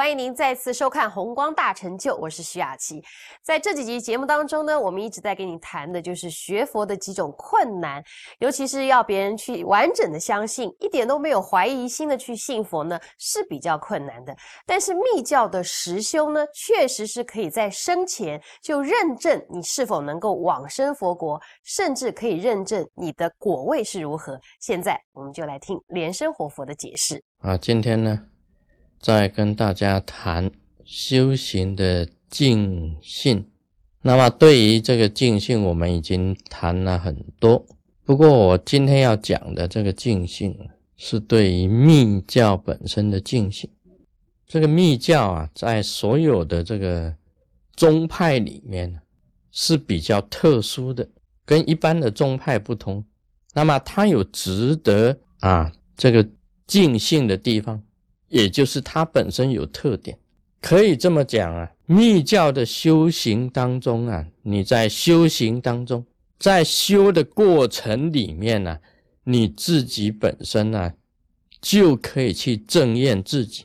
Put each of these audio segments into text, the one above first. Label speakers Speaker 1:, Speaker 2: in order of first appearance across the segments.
Speaker 1: 欢迎您再次收看《红光大成就》，我是徐雅琪。在这几集节目当中呢，我们一直在跟你谈的就是学佛的几种困难，尤其是要别人去完整的相信，一点都没有怀疑心的去信佛呢，是比较困难的。但是密教的实修呢，确实是可以在生前就认证你是否能够往生佛国，甚至可以认证你的果位是如何。现在我们就来听莲生活佛的解释
Speaker 2: 啊，今天呢。再跟大家谈修行的尽性。那么，对于这个尽性，我们已经谈了很多。不过，我今天要讲的这个尽性，是对于密教本身的尽性。这个密教啊，在所有的这个宗派里面是比较特殊的，跟一般的宗派不同。那么，它有值得啊这个尽性的地方。也就是它本身有特点，可以这么讲啊。密教的修行当中啊，你在修行当中，在修的过程里面呢，你自己本身呢，就可以去正验自己，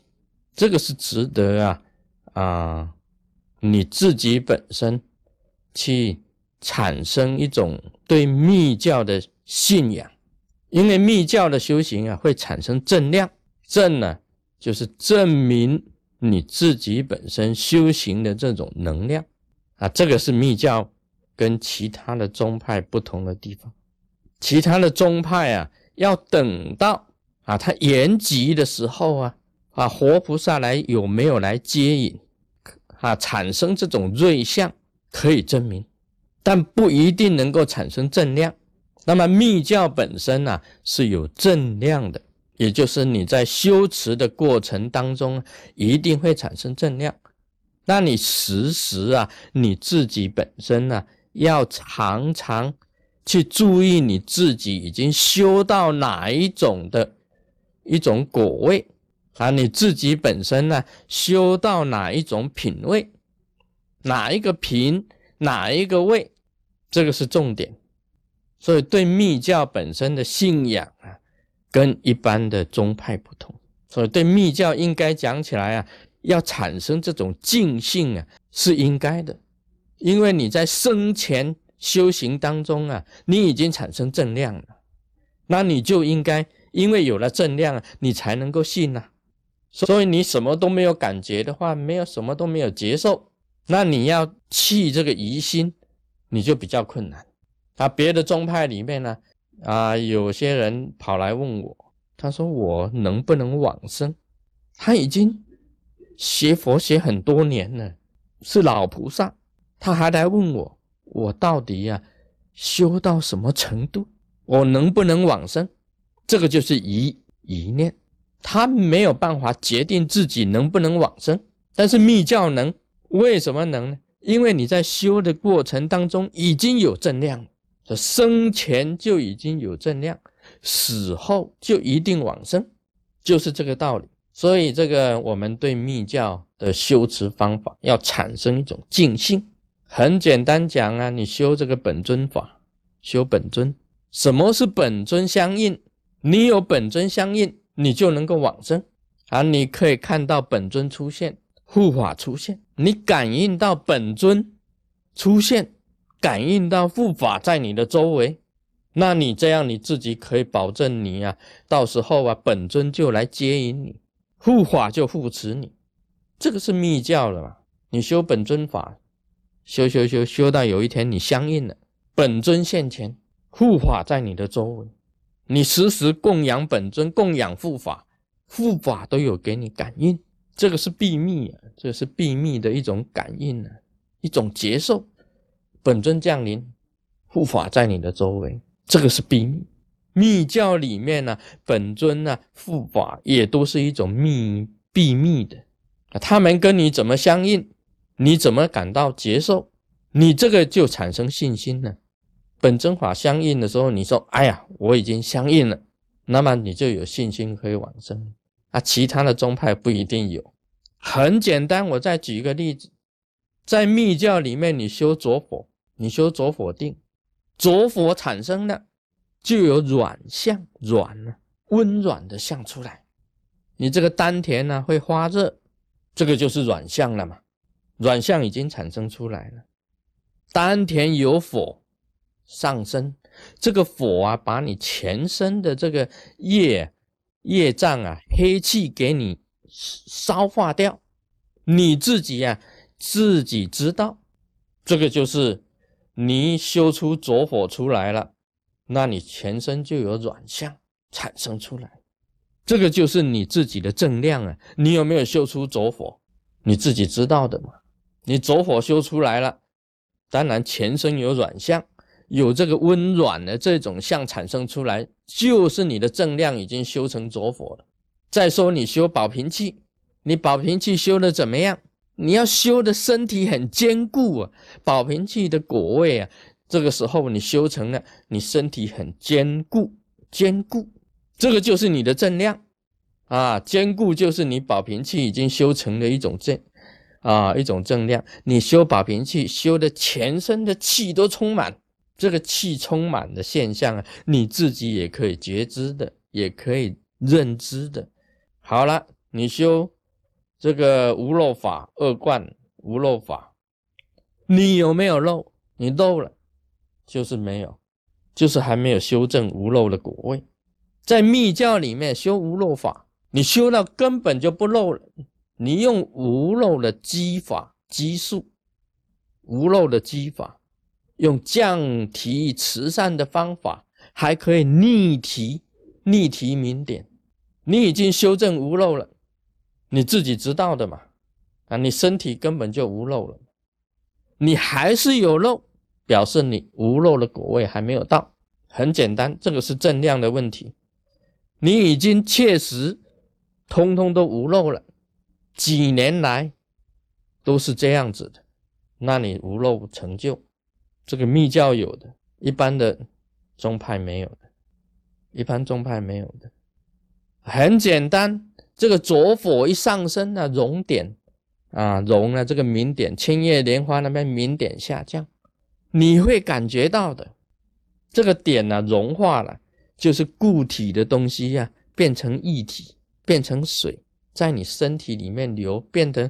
Speaker 2: 这个是值得啊啊，你自己本身去产生一种对密教的信仰，因为密教的修行啊，会产生正量，正呢。就是证明你自己本身修行的这种能量啊，这个是密教跟其他的宗派不同的地方。其他的宗派啊，要等到啊他延吉的时候啊，啊活菩萨来有没有来接引啊，产生这种瑞相可以证明，但不一定能够产生正量。那么密教本身呢是有正量的。也就是你在修持的过程当中，一定会产生正量。那你时时啊，你自己本身呢，要常常去注意你自己已经修到哪一种的一种果位啊，你自己本身呢，修到哪一种品位，哪一个品，哪一个位，这个是重点。所以对密教本身的信仰啊。跟一般的宗派不同，所以对密教应该讲起来啊，要产生这种敬性啊，是应该的，因为你在生前修行当中啊，你已经产生正量了，那你就应该，因为有了正量，你才能够信呐。所以你什么都没有感觉的话，没有什么都没有接受，那你要弃这个疑心，你就比较困难。啊，别的宗派里面呢？啊有些人跑来问我，他说我能不能往生？他已经学佛学很多年了，是老菩萨，他还来问我，我到底呀修到什么程度？我能不能往生？这个就是疑疑念，他没有办法决定自己能不能往生，但是密教能，为什么能呢？因为你在修的过程当中已经有正量了。这生前就已经有正量，死后就一定往生，就是这个道理。所以，这个我们对密教的修持方法要产生一种敬心。很简单讲啊，你修这个本尊法，修本尊，什么是本尊相应？你有本尊相应，你就能够往生啊！你可以看到本尊出现，护法出现，你感应到本尊出现。感应到护法在你的周围，那你这样你自己可以保证你啊，到时候啊，本尊就来接引你，护法就护持你，这个是密教了嘛？你修本尊法，修修修修到有一天你相应了，本尊现前，护法在你的周围，你时时供养本尊，供养护法，护法都有给你感应，这个是秘密啊，这是秘密的一种感应啊，一种接受。本尊降临，护法在你的周围，这个是秘密。密教里面呢，本尊呢，护法也都是一种秘秘密的。他们跟你怎么相应，你怎么感到接受，你这个就产生信心了。本尊法相应的时候，你说：“哎呀，我已经相应了。”那么你就有信心可以往生。啊，其他的宗派不一定有。很简单，我再举一个例子，在密教里面，你修左火。你修着火定，着火产生了，就有软相，软呢，温软的相出来。你这个丹田呢会发热，这个就是软相了嘛，软相已经产生出来了。丹田有火上升，这个火啊，把你全身的这个业业障啊、黑气给你烧化掉，你自己呀自己知道，这个就是你修出着火出来了，那你全身就有软相产生出来。这个就是你自己的正量啊！你有没有修出着火？你自己知道的嘛。你着火修出来了，当然全身有软相，有这个温软的这种相产生出来，就是你的正量已经修成着火了。再说你修保平气，你保平气修的怎么样？你要修的身体很坚固啊！保平气的果位啊，这个时候你修成了，你身体很坚固，坚固。这个就是你的正量啊，坚固就是你保平气已经修成的一种正啊，一种正量。你修保平气，修的全身的气都充满，这个气充满的现象啊，你自己也可以觉知的，也可以认知的。好了，你修这个无漏法二观无漏法，你有没有漏？你漏了，就是没有，就是还没有修正无漏的果位。在密教里面修无漏法，你修到根本就不漏了。你用无漏的积法积数，无漏的积法，用降提慈善的方法，还可以逆提逆提明点。你已经修正无漏了，你自己知道的嘛？啊，你身体根本就无漏了，你还是有漏，表示你无漏的果位还没有到。很简单，这个是正量的问题。你已经确实通通都无漏了，几年来都是这样子的，那你无漏成就，这个密教有的，一般的宗派没有的，一般宗派没有的，很简单，这个浊火一上升呢，熔点啊，熔了这个明点，青叶莲花那边明点下降，你会感觉到的，这个点呢融化了。就是固体的东西呀，变成液体，变成水，在你身体里面流，变成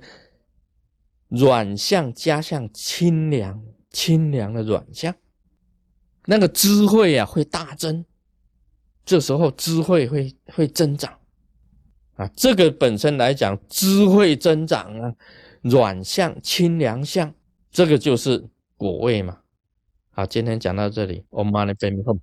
Speaker 2: 软相加上清凉，清凉的软相，那个智慧呀会大增，这时候智慧会会增长啊。这个本身来讲，智慧增长啊，软相清凉相，这个就是果味嘛。好，今天讲到这里，我们马上分后。